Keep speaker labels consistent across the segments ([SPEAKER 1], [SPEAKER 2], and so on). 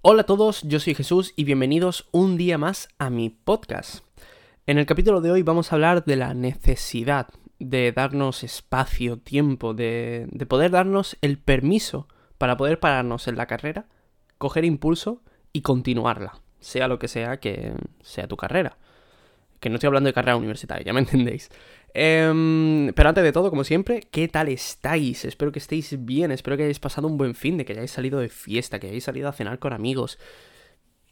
[SPEAKER 1] Hola a todos, yo soy Jesús y bienvenidos un día más a mi podcast. En el capítulo de hoy vamos a hablar de la necesidad de darnos espacio, tiempo, de, de poder darnos el permiso para poder pararnos en la carrera, coger impulso y continuarla, sea lo que sea que sea tu carrera. Que no estoy hablando de carrera universitaria, ya me entendéis. Em, pero antes de todo, como siempre, ¿qué tal estáis? Espero que estéis bien, espero que hayáis pasado un buen fin, de que hayáis salido de fiesta, que hayáis salido a cenar con amigos,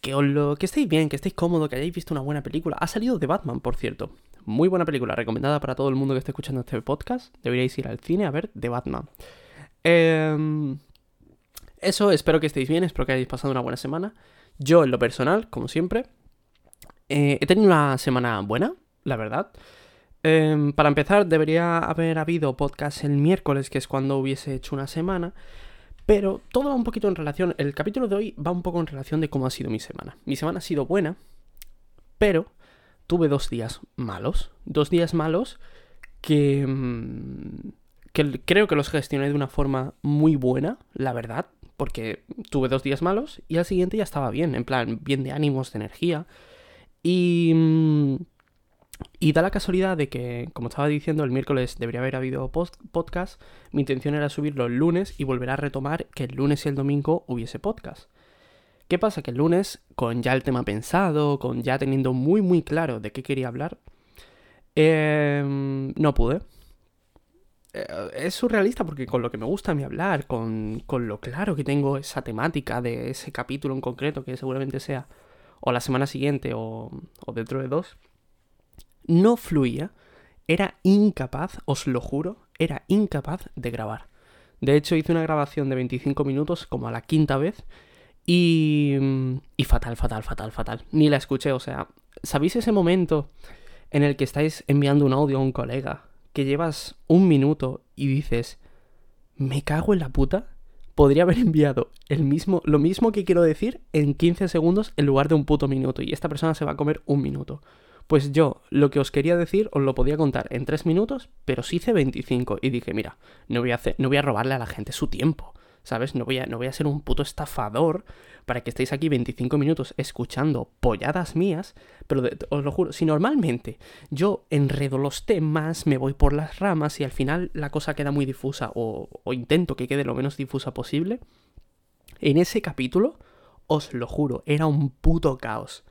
[SPEAKER 1] que, os lo, que estéis bien, que estéis cómodos, que hayáis visto una buena película. Ha salido de Batman, por cierto. Muy buena película, recomendada para todo el mundo que esté escuchando este podcast. Deberíais ir al cine a ver The Batman. Em, eso, espero que estéis bien, espero que hayáis pasado una buena semana. Yo, en lo personal, como siempre, eh, he tenido una semana buena, la verdad. Em, para empezar, debería haber habido podcast el miércoles, que es cuando hubiese hecho una semana. Pero todo va un poquito en relación. El capítulo de hoy va un poco en relación de cómo ha sido mi semana. Mi semana ha sido buena, pero tuve dos días malos. Dos días malos que, mm, que creo que los gestioné de una forma muy buena, la verdad. Porque tuve dos días malos y al siguiente ya estaba bien. En plan, bien de ánimos, de energía. Y. Mm, y da la casualidad de que, como estaba diciendo, el miércoles debería haber habido podcast. Mi intención era subirlo el lunes y volver a retomar que el lunes y el domingo hubiese podcast. ¿Qué pasa? Que el lunes, con ya el tema pensado, con ya teniendo muy muy claro de qué quería hablar, em, no pude. Eh, es surrealista porque con lo que me gusta a mí hablar, con, con lo claro que tengo esa temática de ese capítulo en concreto, que seguramente sea o la semana siguiente o, o dentro de dos, no fluía, era incapaz, os lo juro, era incapaz de grabar. De hecho, hice una grabación de 25 minutos como a la quinta vez y... y fatal, fatal, fatal, fatal. Ni la escuché, o sea, ¿sabéis ese momento en el que estáis enviando un audio a un colega que llevas un minuto y dices, me cago en la puta? Podría haber enviado el mismo, lo mismo que quiero decir en 15 segundos en lugar de un puto minuto y esta persona se va a comer un minuto. Pues yo lo que os quería decir os lo podía contar en 3 minutos, pero sí hice 25 y dije, mira, no voy hacer, no voy a robarle a la gente su tiempo, ¿sabes? No voy, a, no voy a ser un puto estafador para que estéis aquí 25 minutos escuchando polladas mías, pero os lo juro, si normalmente yo enredo los temas, me voy por las ramas y al final la cosa queda muy difusa o, o intento que quede lo menos difusa posible, en ese capítulo, os lo juro, era un puto caos.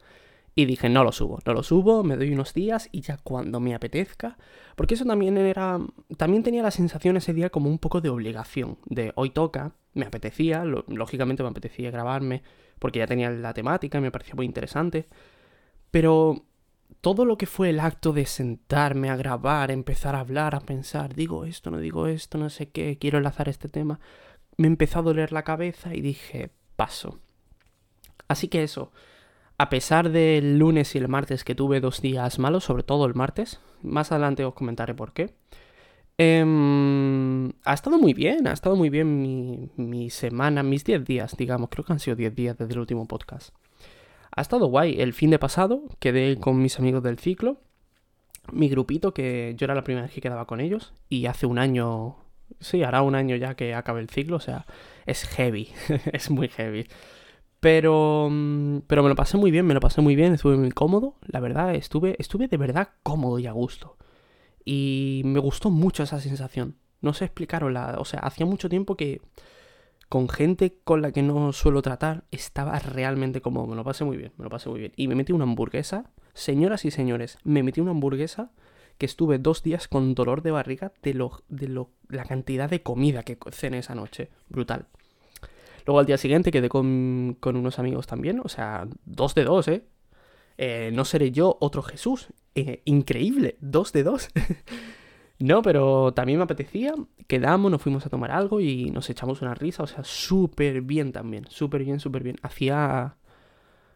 [SPEAKER 1] Y dije, no lo subo, no lo subo, me doy unos días y ya cuando me apetezca. Porque eso también era. También tenía la sensación ese día como un poco de obligación. De hoy toca, me apetecía, lógicamente me apetecía grabarme, porque ya tenía la temática me parecía muy interesante. Pero todo lo que fue el acto de sentarme a grabar, empezar a hablar, a pensar, digo esto, no digo esto, no sé qué, quiero enlazar este tema, me empezó a doler la cabeza y dije, paso. Así que eso a pesar del lunes y el martes que tuve dos días malos, sobre todo el martes, más adelante os comentaré por qué. Em, ha estado muy bien, ha estado muy bien mi, semana, mis 10 días, digamos, creo que han sido 10 días desde el último podcast. Ha estado guay, el fin de pasado quedé con mis amigos del ciclo, mi grupito, que yo era la primera vez que quedaba con ellos, y hace un año, sí, hará un año ya que acabe el ciclo, o sea, es heavy, es muy heavy. Pero, mm, pero me lo pasé muy bien, me lo pasé muy bien, estuve muy cómodo, la verdad, estuve, estuve de verdad cómodo y a gusto. Y me gustó mucho esa sensación. No sé explicarosla, o sea, hacía mucho tiempo que con gente con la que no suelo tratar estaba realmente cómodo, me lo pasé muy bien, me lo pasé muy bien. Y me metí una hamburguesa, señoras y señores, me metí una hamburguesa que estuve dos días con dolor de barriga de, lo, de lo, la cantidad de comida que cené esa noche. Brutal. Luego al día siguiente quedé con, unos amigos también, o sea, dos de dos, ¿eh? eh no seré yo otro Jesús. Eh, increíble, dos de dos. no, pero también me apetecía. Quedamos, nos fuimos a tomar algo y nos echamos una risa. O sea, súper bien también. Súper bien, súper bien. Hacía.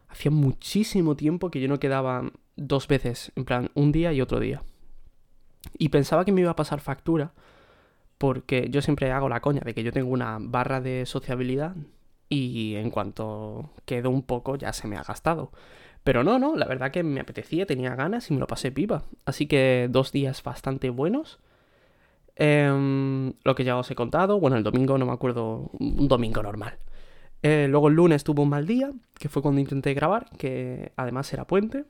[SPEAKER 1] Hacía muchísimo tiempo que yo no quedaba dos veces. En plan, un día y otro día. Y pensaba que me iba a pasar factura porque yo siempre hago la coña de que yo tengo una barra de sociabilidad y en cuanto quedo un poco ya se me ha gastado. Pero no, no, la verdad que me apetecía, tenía ganas y me lo pasé pipa. Así que dos días bastante buenos. Em, lo que ya os he contado, bueno, el domingo no me acuerdo, un domingo normal. Eh, luego el lunes tuvo un mal día, que fue cuando intenté grabar, que además era puente.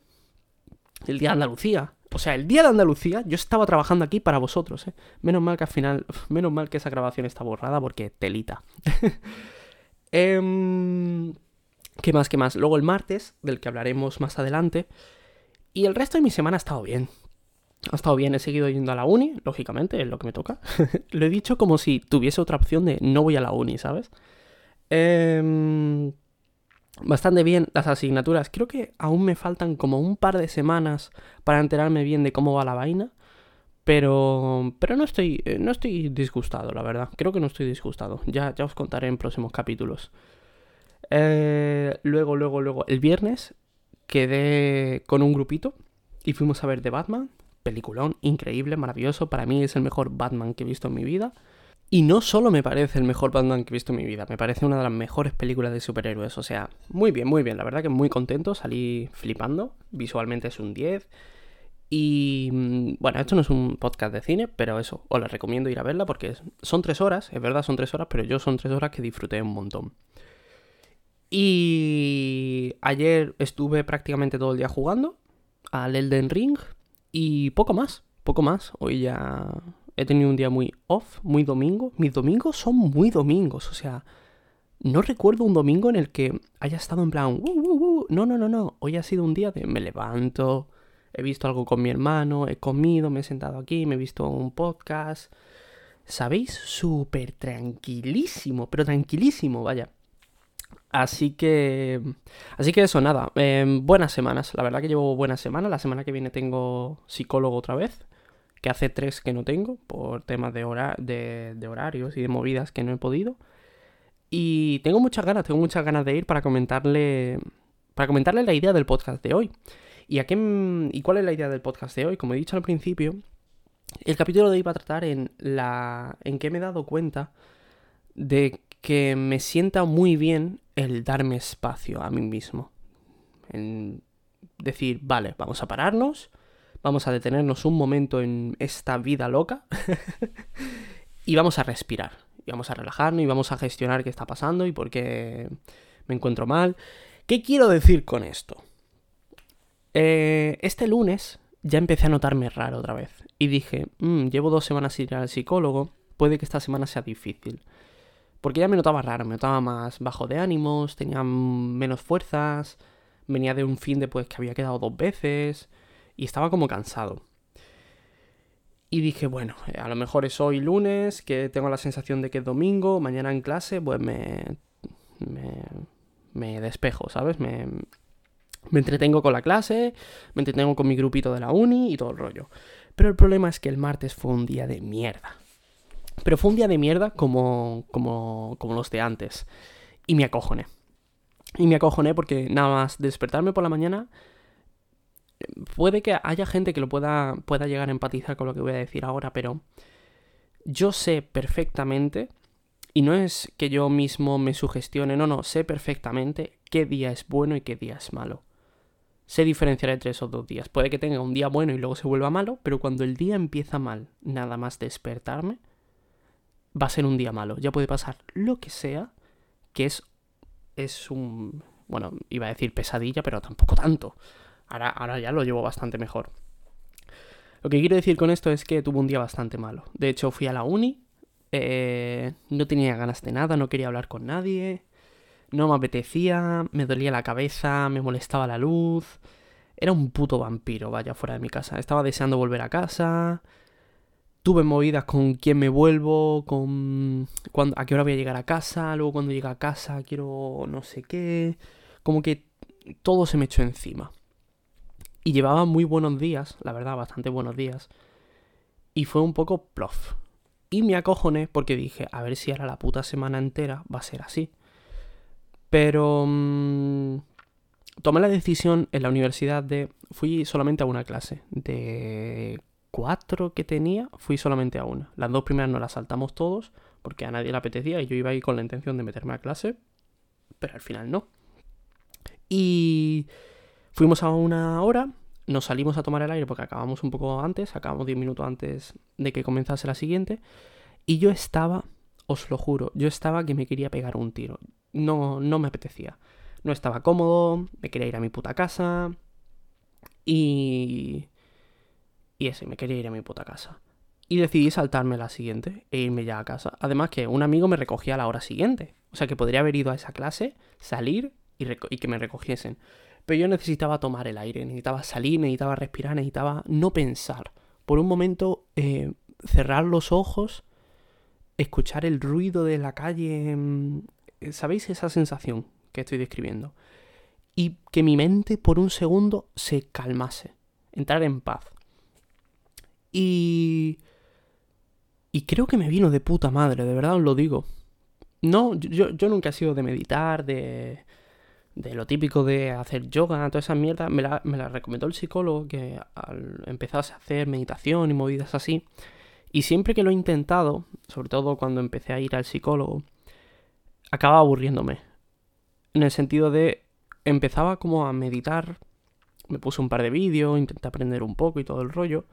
[SPEAKER 1] El día de Andalucía. O sea, el día de Andalucía yo estaba trabajando aquí para vosotros, ¿eh? Menos mal que al final, menos mal que esa grabación está borrada porque telita. Em, ¿Qué más? ¿Qué más? Luego el martes, del que hablaremos más adelante. Y el resto de mi semana ha estado bien. Ha estado bien, he seguido yendo a la uni, lógicamente, es lo que me toca. lo he dicho como si tuviese otra opción de no voy a la uni, ¿sabes? Em, bastante bien las asignaturas. Creo que aún me faltan como un par de semanas para enterarme bien de cómo va la vaina. Pero, pero no, estoy, eh, no estoy disgustado, la verdad. Creo que no estoy disgustado. Ya, ya os contaré en próximos capítulos. Eh, luego, luego, luego, el viernes quedé con un grupito y fuimos a ver The Batman. Peliculón, increíble, maravilloso. Para mí es el mejor Batman que he visto en mi vida. Y no solo me parece el mejor Batman que he visto en mi vida, me parece una de las mejores películas de superhéroes. O sea, muy bien, muy bien. La verdad que muy contento, salí flipando. Visualmente es un 10. Y mm, bueno, esto no es un podcast de cine, pero eso, os la recomiendo ir a verla porque son tres horas, es verdad, son tres horas, pero yo son tres horas que disfruté un montón. Y ayer estuve prácticamente todo el día jugando al Elden Ring y poco más, poco más. Hoy ya he tenido un día muy off, muy domingo. Mis domingos son muy domingos, o sea, no recuerdo un domingo en el que haya estado en plan, no, no, no, no. Hoy ha sido un día de me levanto, he visto algo con mi hermano, he comido, me he sentado aquí, me he visto un podcast. ¿Sabéis? Súper tranquilísimo, pero tranquilísimo, vaya. Así que. Así que eso, nada. Em, buenas semanas. La verdad que llevo buenas semanas. La semana que viene tengo psicólogo otra vez. Que hace tres que no tengo. Por temas de, de, horarios y de movidas que no he podido. Y tengo muchas ganas, tengo muchas ganas de ir para comentarle. Para comentarle la idea del podcast de hoy. ¿Y, a qué, ¿Y cuál es la idea del podcast de hoy? Como he dicho al principio, el capítulo de hoy va a tratar en la. en que me he dado cuenta de que me sienta muy bien el darme espacio a mí mismo. En decir, vale, vamos a pararnos, vamos a detenernos un momento en esta vida loca y vamos a respirar. Y vamos a relajarnos y vamos a gestionar qué está pasando y por qué me encuentro mal. ¿Qué quiero decir con esto? Eh, este lunes ya empecé a notarme raro otra vez. Y dije, mm, llevo dos semanas sin ir al psicólogo, puede que esta semana sea difícil. Porque ya me notaba raro, me notaba más bajo de ánimos, tenía menos fuerzas, venía de un fin de pues que había quedado dos veces y estaba como cansado. Y dije, bueno, a lo mejor es hoy lunes, que tengo la sensación de que es domingo, mañana en clase, pues me, me, me despejo, ¿sabes? Me, me entretengo con la clase, me entretengo con mi grupito de la uni y todo el rollo. Pero el problema es que el martes fue un día de mierda. Pero fue un día de mierda como, como, como los de antes. Y me acojoné. Y me acojoné porque nada más despertarme por la mañana. Puede que haya gente que lo pueda, pueda llegar a empatizar con lo que voy a decir ahora, pero yo sé perfectamente, y no es que yo mismo me sugestione, no, no, sé perfectamente qué día es bueno y qué día es malo. Sé diferenciar entre esos dos días. Puede que tenga un día bueno y luego se vuelva malo, pero cuando el día empieza mal, nada más despertarme, va a ser un día malo. Ya puede pasar lo que sea, que es, es un... Bueno, iba a decir pesadilla, pero tampoco tanto. Ahora, ahora ya lo llevo bastante mejor. Lo que quiero decir con esto es que tuve un día bastante malo. De hecho, fui a la uni, eh, no tenía ganas de nada, no quería hablar con nadie, no me apetecía, me dolía la cabeza, me molestaba la luz. Era un puto vampiro, vaya, fuera de mi casa. Estaba deseando volver a casa, tuve movidas con quién me vuelvo, con a qué hora voy a llegar a casa, luego cuando llegue a casa quiero no sé qué, como que todo se me echó encima. Y llevaba muy buenos días, la verdad, bastante buenos días. Y fue un poco plof. Y me acojoné porque dije, a ver si ahora la puta semana entera va a ser así. Pero... Mmm, tomé la decisión en la universidad de... Fui solamente a una clase de cuatro que tenía, fui solamente a una. Las dos primeras no las saltamos todos, porque a nadie le apetecía y yo iba ahí con la intención de meterme a clase, pero al final no. Y fuimos a una hora, nos salimos a tomar el aire porque acabamos un poco antes, acabamos diez minutos antes de que comenzase la siguiente, y yo estaba os lo juro, yo estaba que me quería pegar un tiro. No, no me apetecía. No estaba cómodo, me quería ir a mi puta casa. Y... Y ese, me quería ir a mi puta casa. Y decidí saltarme la siguiente e irme ya a casa. Además que un amigo me recogía a la hora siguiente. O sea que podría haber ido a esa clase, salir y, y que me recogiesen. Pero yo necesitaba tomar el aire, necesitaba salir, necesitaba respirar, necesitaba no pensar. Por un momento eh, cerrar los ojos, escuchar el ruido de la calle. Mm, ¿Sabéis esa sensación que estoy describiendo? Y que mi mente por un segundo se calmase, entrar en paz. Y... Y creo que me vino de puta madre, de verdad os lo digo. No, yo, yo nunca he sido de meditar, de, de lo típico de hacer yoga, toda esa mierda. Me la, me la recomendó el psicólogo que al a hacer meditación y movidas así. Y siempre que lo he intentado, sobre todo cuando empecé a ir al psicólogo, acababa aburriéndome. En el sentido de empezaba como a meditar, me puse un par de vídeos, intenté aprender un poco y todo el rollo,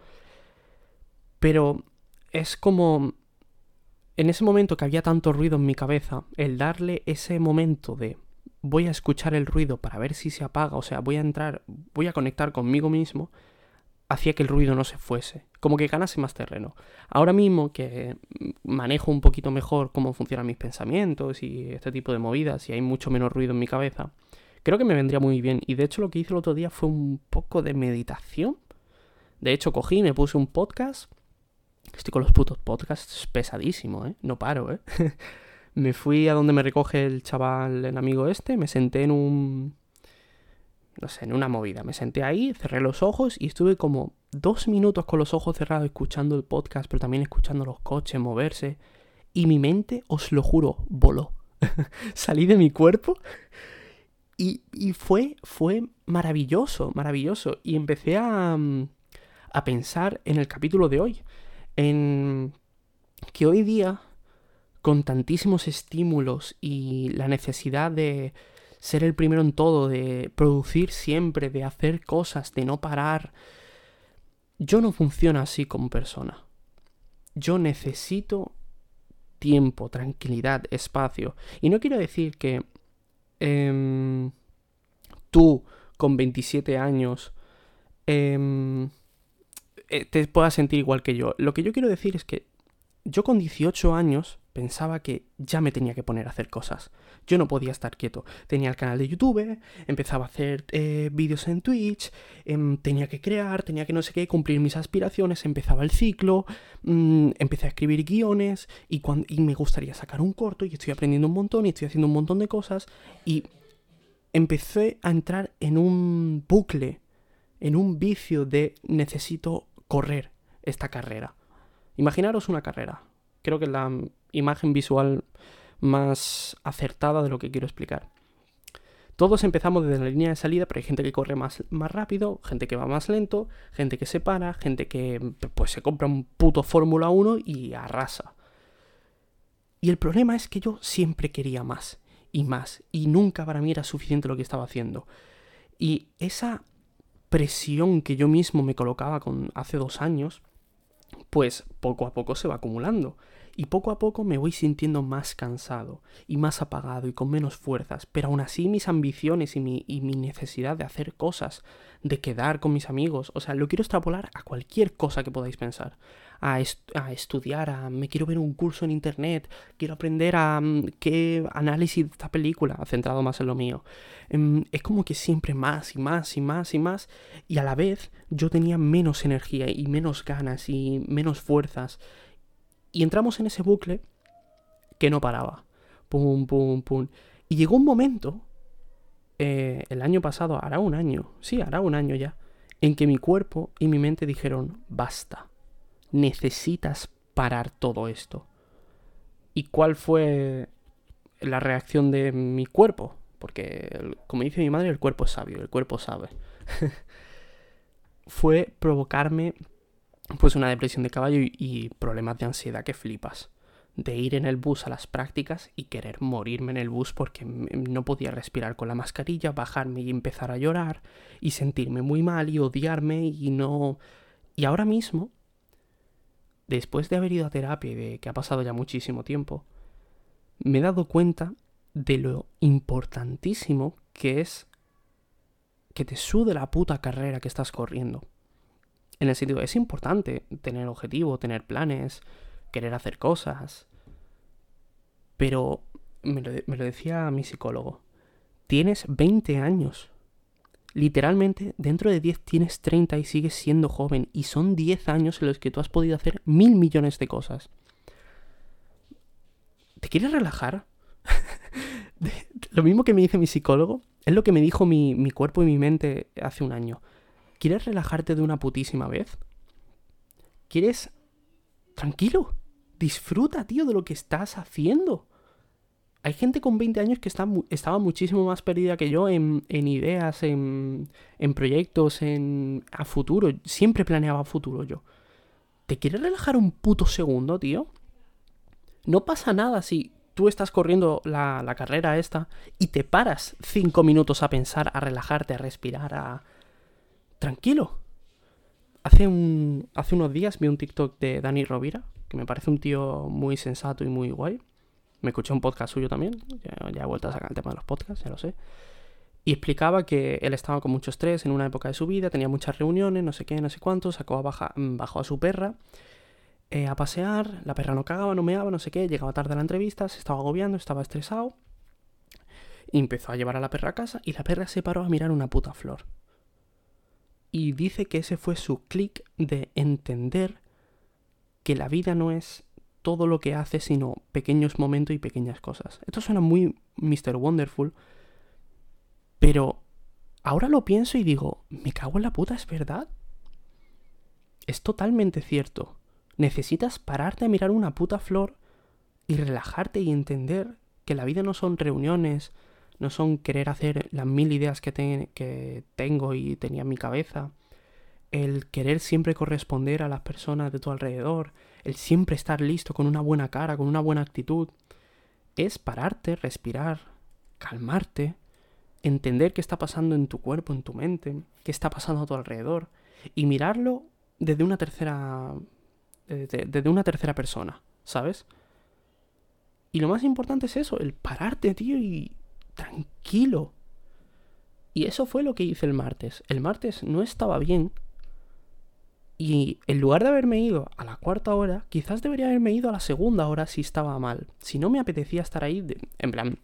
[SPEAKER 1] pero es como en ese momento que había tanto ruido en mi cabeza, el darle ese momento de voy a escuchar el ruido para ver si se apaga, o sea, voy a entrar, voy a conectar conmigo mismo, hacía que el ruido no se fuese, como que ganase más terreno. Ahora mismo que manejo un poquito mejor cómo funcionan mis pensamientos y este tipo de movidas y hay mucho menos ruido en mi cabeza, creo que me vendría muy bien. Y de hecho lo que hice el otro día fue un poco de meditación. De hecho cogí, me puse un podcast. Estoy con los putos podcasts pesadísimo, ¿eh? No paro, ¿eh? me fui a donde me recoge el chaval, el amigo este, me senté en un... No sé, en una movida. Me senté ahí, cerré los ojos y estuve como dos minutos con los ojos cerrados escuchando el podcast, pero también escuchando los coches moverse. Y mi mente, os lo juro, voló. Salí de mi cuerpo y, y, fue, fue maravilloso, maravilloso. Y empecé a, mm, a pensar en el capítulo de hoy. En que hoy día, con tantísimos estímulos y la necesidad de ser el primero en todo, de producir siempre, de hacer cosas, de no parar, yo no funciono así como persona. Yo necesito tiempo, tranquilidad, espacio. Y no quiero decir que eh, tú con 27 años eh, te puedas sentir igual que yo. Lo que yo quiero decir es que yo con 18 años pensaba que ya me tenía que poner a hacer cosas. Yo no podía estar quieto. Tenía el canal de YouTube, empezaba a hacer eh, vídeos en Twitch, em, tenía que crear, tenía que no sé qué, cumplir mis aspiraciones, empezaba el ciclo, mm, empecé a escribir guiones y, y me gustaría sacar un corto y estoy aprendiendo un montón y estoy haciendo un montón de cosas y empecé a entrar en un bucle, en un vicio de necesito correr esta carrera. Imaginaros una carrera. Creo que es la imagen visual más acertada de lo que quiero explicar. Todos empezamos desde la línea de salida, pero hay gente que corre más, más rápido, gente que va más lento, gente que se para, gente que pues se compra un puto Fórmula 1 y arrasa. Y el problema es que yo siempre quería más y más, y nunca para mí era suficiente lo que estaba haciendo. Y esa presión que yo mismo me colocaba con hace dos años, pues poco a poco se va acumulando. Y poco a poco me voy sintiendo más cansado y más apagado y con menos fuerzas, pero aún así mis ambiciones y mi, y mi necesidad de hacer cosas, de quedar con mis amigos, o sea, lo quiero extrapolar a cualquier cosa que podáis pensar. A, estudiar, a me quiero ver un curso en internet, quiero aprender a mm, qué análisis de esta película, centrado más en lo mío. Em, es como que siempre más y más y más y más, y a la vez yo tenía menos energía y menos ganas y menos fuerzas y entramos en ese bucle que no paraba. Pum, pum, pum. Y llegó un momento, eh, el año pasado, hará un año, sí, hará un año ya, en que mi cuerpo y mi mente dijeron, basta, necesitas parar todo esto. ¿Y cuál fue la reacción de mi cuerpo? Porque, como dice mi madre, el cuerpo es sabio, el cuerpo sabe. fue provocarme pues una depresión de caballo y, problemas de ansiedad que flipas. De ir en el bus a las prácticas y querer morirme en el bus porque no podía respirar con la mascarilla, bajarme y empezar a llorar y sentirme muy mal y odiarme y no... Y ahora mismo, después de haber ido a terapia y de que ha pasado ya muchísimo tiempo, me he dado cuenta de lo importantísimo que es que te sude la puta carrera que estás corriendo. En el sentido, es importante tener objetivo, tener planes, querer hacer cosas. Pero me lo, me lo decía mi psicólogo. Tienes 20 años. Literalmente, dentro de 10 tienes 30 y sigues siendo joven. Y son 10 años en los que tú has podido hacer mil millones de cosas. ¿Te quieres relajar? lo mismo que me dice mi psicólogo, es lo que me dijo mi, mi cuerpo y mi mente hace un año. ¿Quieres relajarte de una putísima vez? ¿Quieres... Tranquilo. Disfruta, tío, de lo que estás haciendo. Hay gente con 20 años que está, estaba muchísimo más perdida que yo en, en ideas, en, en, proyectos, en a futuro. Siempre planeaba futuro yo. ¿Te quieres relajar un puto segundo, tío? No pasa nada si tú estás corriendo la, carrera esta y te paras 5 minutos a pensar, a relajarte, a respirar, a... Tranquilo. Hace, hace unos días vi un TikTok de Dani Rovira, que me parece un tío muy sensato y muy guay. Me escuché un podcast suyo también. Ya, ya, he vuelto a sacar el tema de los podcasts, ya lo sé. Y explicaba que él estaba con mucho estrés en una época de su vida, tenía muchas reuniones, no sé qué, no sé cuánto, sacó a baja, bajó a su perra eh, a pasear, la perra no cagaba, no meaba, no sé qué, llegaba tarde a la entrevista, se estaba agobiando, estaba estresado. Empezó a llevar a la perra a casa y la perra se paró a mirar una puta flor. Y dice que ese fue su clic de entender que la vida no es todo lo que hace, sino pequeños momentos y pequeñas cosas. Esto suena muy Mr. Wonderful, pero ahora lo pienso y digo, me cago en la puta, es verdad. Es totalmente cierto. Necesitas pararte a mirar una puta flor y relajarte y entender que la vida no son reuniones, no son querer hacer las mil ideas que, que tengo y tenía en mi cabeza, el querer siempre corresponder a las personas de tu alrededor, el siempre estar listo con una buena cara, con una buena actitud, es pararte, respirar, calmarte, entender qué está pasando en tu cuerpo, en tu mente, qué está pasando a tu alrededor, y mirarlo desde una tercera. desde, una tercera persona, ¿sabes? Y lo más importante es eso, el pararte, tío, y tranquilo. Y eso fue lo que hice el martes. El martes no estaba bien, y en lugar de haberme ido a la cuarta hora, quizás debería haberme ido a la segunda hora si estaba mal. Si no me apetecía estar ahí, en plan,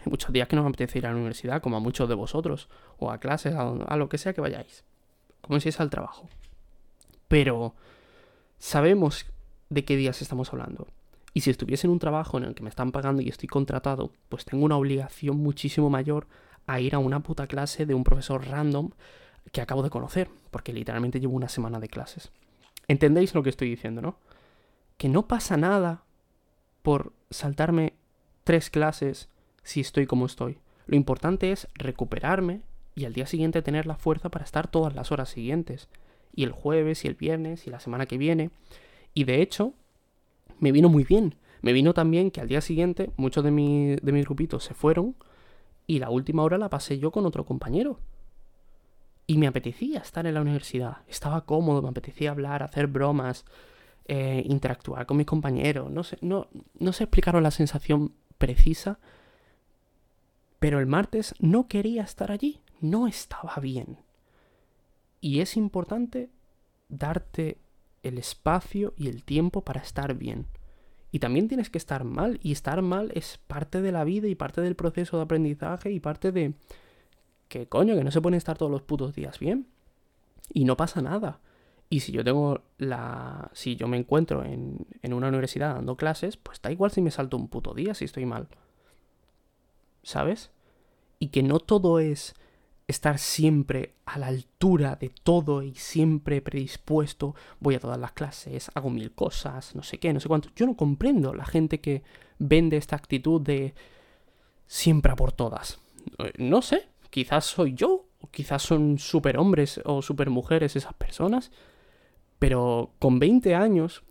[SPEAKER 1] hay muchos días que no me apetece ir a la universidad, como a muchos de vosotros, o a clases, a, lo que sea que vayáis. Como si es al trabajo. Pero sabemos de qué días estamos hablando. Y si estuviese en un trabajo en el que me están pagando y estoy contratado, pues tengo una obligación muchísimo mayor a ir a una puta clase de un profesor random que acabo de conocer, porque literalmente llevo una semana de clases. ¿Entendéis lo que estoy diciendo, no? Que no pasa nada por saltarme tres clases si estoy como estoy. Lo importante es recuperarme y al día siguiente tener la fuerza para estar todas las horas siguientes. Y el jueves y el viernes y la semana que viene. Y de hecho, me vino muy bien. Me vino también que al día siguiente muchos de, mi, de mis grupitos se fueron y la última hora la pasé yo con otro compañero. Y me apetecía estar en la universidad. Estaba cómodo, me apetecía hablar, hacer bromas, eh, interactuar con mis compañeros. No sé, no, no sé explicaros la sensación precisa. Pero el martes no quería estar allí. No estaba bien. Y es importante darte el espacio y el tiempo para estar bien. Y también tienes que estar mal. Y estar mal es parte de la vida y parte del proceso de aprendizaje y parte de, que coño, que no se pueden estar todos los putos días bien. Y no pasa nada. Y si yo tengo la. Si yo me encuentro en, en una universidad dando clases, pues da igual si me salto un puto día si estoy mal. ¿Sabes? Y que no todo es estar siempre a la altura de todo y siempre predispuesto, voy a todas las clases, hago mil cosas, no sé qué, no sé cuánto. Yo no comprendo la gente que vende esta actitud de siempre a por todas. No sé, Quizás soy yo, o quizás son superhombres o supermujeres esas personas, pero con 20 años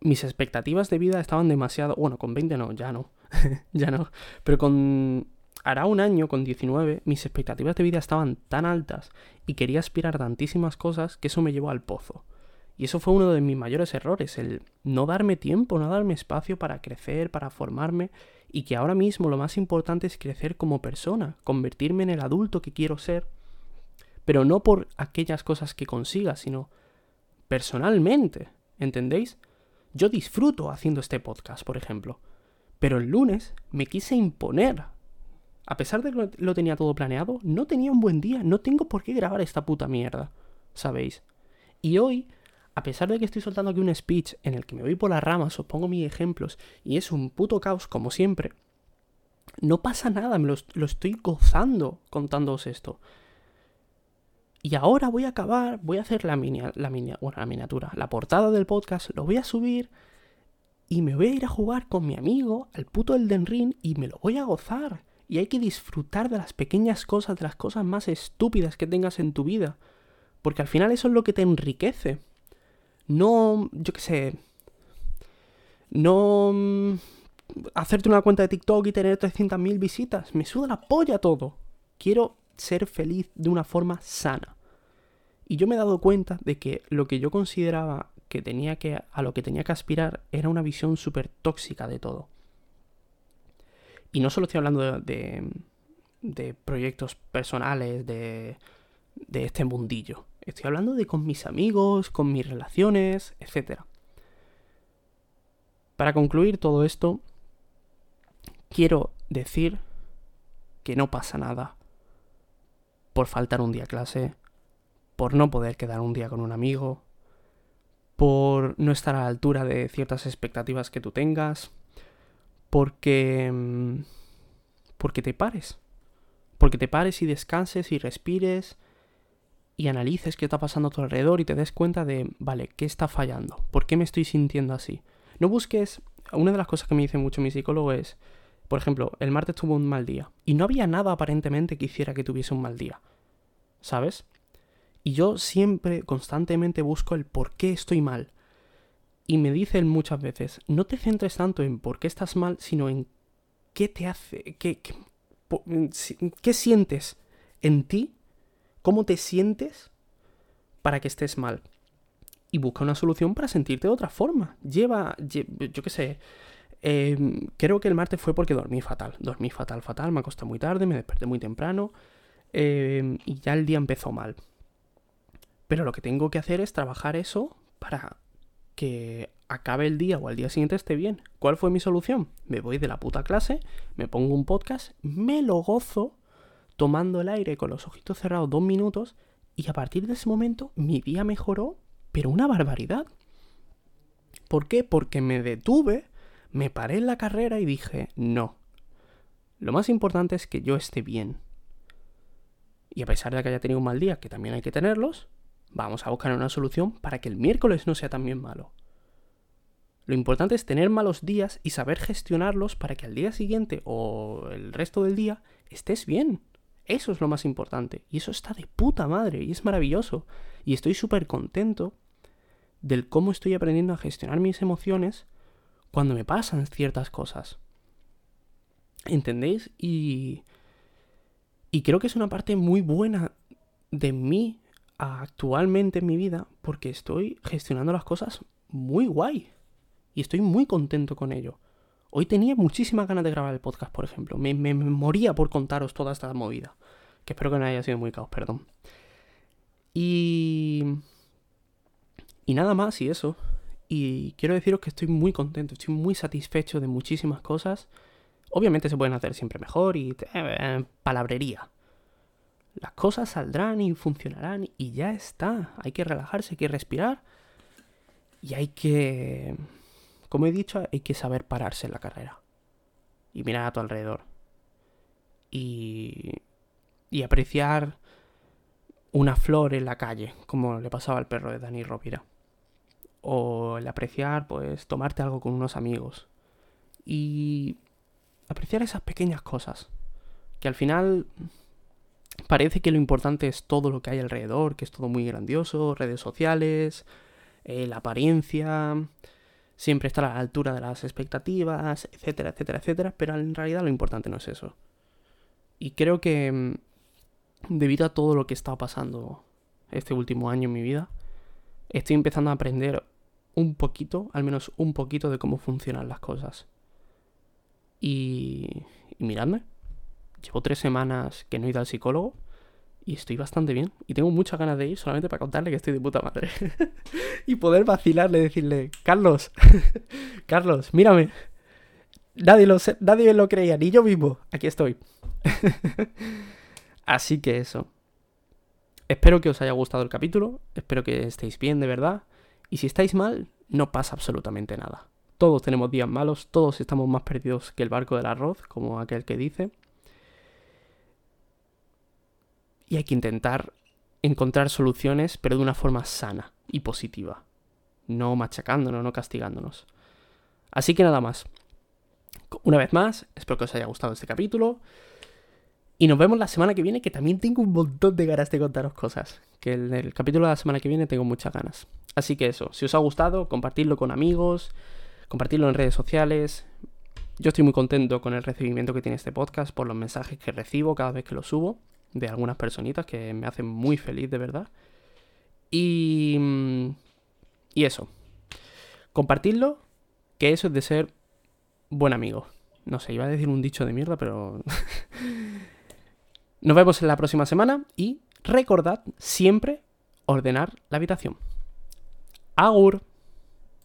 [SPEAKER 1] mis expectativas de vida estaban demasiado... Bueno, con 20 no, ya no, ya no, pero con... Hará un año, con 19, mis expectativas de vida estaban tan altas y quería aspirar tantísimas cosas que eso me llevó al pozo. Y eso fue uno de mis mayores errores, el no darme tiempo, no darme espacio para crecer, para formarme, y que ahora mismo lo más importante es crecer como persona, convertirme en el adulto que quiero ser, pero no por aquellas cosas que consiga, sino personalmente, ¿entendéis? Yo disfruto haciendo este podcast, por ejemplo, pero el lunes me quise imponer. A pesar de que lo tenía todo planeado, no tenía un buen día, no tengo por qué grabar esta puta mierda, ¿sabéis? Y hoy a pesar de que estoy soltando aquí un speech en el que me voy por las ramas, os pongo mis ejemplos y es un puto caos como siempre, no pasa nada, me lo, estoy gozando contándoos esto. Y ahora voy a acabar, voy a hacer la, mini, la, la miniatura, la portada del podcast, lo voy a subir y me voy a ir a jugar con mi amigo al puto Elden Ring y me lo voy a gozar. Y hay que disfrutar de las pequeñas cosas, de las cosas más estúpidas que tengas en tu vida. Porque al final eso es lo que te enriquece. No, yo qué sé. No mm, hacerte una cuenta de TikTok y tener 300.000 visitas. Me suda la polla todo. Quiero ser feliz de una forma sana. Y yo me he dado cuenta de que lo que yo consideraba que tenía que a lo que tenía que aspirar era una visión súper tóxica de todo. Y no solo estoy hablando de, de, proyectos personales, de, de este mundillo. Estoy hablando de con mis amigos, con mis relaciones, etc. Para concluir todo esto, quiero decir que no pasa nada por faltar un día a clase, por no poder quedar un día con un amigo, por no estar a la altura de ciertas expectativas que tú tengas, porque... Mm, porque te pares. Porque te pares y descanses y respires y analices qué está pasando a tu alrededor y te des cuenta de, vale, ¿qué está fallando? ¿Por qué me estoy sintiendo así? No busques, una de las cosas que me dice mucho mi psicólogo es, por ejemplo, el martes tuvo un mal día y no había nada aparentemente que hiciera que tuviese un mal día, ¿sabes? Y yo siempre, constantemente busco el por qué estoy mal. Y me dice muchas veces, no te centres tanto en por qué estás mal, sino en qué te hace, qué, qué, qué sientes en ti cómo te sientes para que estés mal. Y busca una solución para sentirte de otra forma. Lleva, yo qué sé, em, creo que el martes fue porque dormí fatal. Dormí fatal, fatal, me acosté muy tarde, me desperté muy temprano em, y ya el día empezó mal. Pero lo que tengo que hacer es trabajar eso para que acabe el día o al día siguiente esté bien. ¿Cuál fue mi solución? Me voy de la puta clase, me pongo un podcast, me lo gozo tomando el aire con los ojitos cerrados dos minutos y a partir de ese momento mi día mejoró, pero una barbaridad. ¿Por qué? Porque me detuve, me paré en la carrera y dije, no. Lo más importante es que yo esté bien. Y a pesar de que haya tenido un mal día, que también hay que tenerlos, vamos a buscar una solución para que el miércoles no sea también malo. Lo importante es tener malos días y saber gestionarlos para que al día siguiente o el resto del día estés bien. Eso es lo más importante. Y eso está de puta madre. Y es maravilloso. Y estoy súper contento del cómo estoy aprendiendo a gestionar mis emociones cuando me pasan ciertas cosas. ¿Entendéis? Y... Y creo que es una parte muy buena de mí actualmente en mi vida porque estoy gestionando las cosas muy guay. Y estoy muy contento con ello. Hoy tenía muchísimas ganas de grabar el podcast, por ejemplo. Me, moría por contaros toda esta movida. Que espero que no haya sido muy caos, perdón. Y... Y nada más y eso. Y quiero deciros que estoy muy contento, estoy muy satisfecho de muchísimas cosas. Obviamente se pueden hacer siempre mejor y... Eh, palabrería. Las cosas saldrán y funcionarán y ya está. Hay que relajarse, hay que respirar. Y hay que como he dicho, hay que saber pararse en la carrera. Y mirar a tu alrededor. Y, y apreciar una flor en la calle, como le pasaba al perro de Dani Rovira. O el apreciar, pues, tomarte algo con unos amigos. Y apreciar esas pequeñas cosas. Que al final parece que lo importante es todo lo que hay alrededor, que es todo muy grandioso, redes sociales, eh, la apariencia, siempre estar a la altura de las expectativas, etcétera, etcétera, etcétera, pero en realidad lo importante no es eso. Y creo que mm, debido a todo lo que está pasando este último año en mi vida, estoy empezando a aprender un poquito, al menos un poquito, de cómo funcionan las cosas. Y, y miradme, llevo tres semanas que no he ido al psicólogo y estoy bastante bien. Y tengo muchas ganas de ir solamente para contarle que estoy de puta madre. y poder vacilarle, decirle, Carlos, Carlos, mírame. Nadie lo, nadie lo creía, ni yo mismo. Aquí estoy. Así que eso. Espero que os haya gustado el capítulo. Espero que estéis bien, de verdad. Y si estáis mal, no pasa absolutamente nada. Todos tenemos días malos, todos estamos más perdidos que el barco del arroz, como aquel que dice. Y hay que intentar encontrar soluciones, pero de una forma sana y positiva. No machacándonos, no castigándonos. Así que nada más. Una vez más, espero que os haya gustado este capítulo. Y nos vemos la semana que viene, que también tengo un montón de ganas de contaros cosas. Que en el capítulo de la semana que viene tengo muchas ganas. Así que eso, si os ha gustado, compartidlo con amigos, compartidlo en redes sociales. Yo estoy muy contento con el recibimiento que tiene este podcast, por los mensajes que recibo cada vez que lo subo, de algunas personitas que me hacen muy feliz, de verdad. Y... Y eso. Compartidlo, que eso es de ser buen amigo. No sé, iba a decir un dicho de mierda, pero... Nos vemos en la próxima semana y recordad siempre ordenar la habitación. Agur.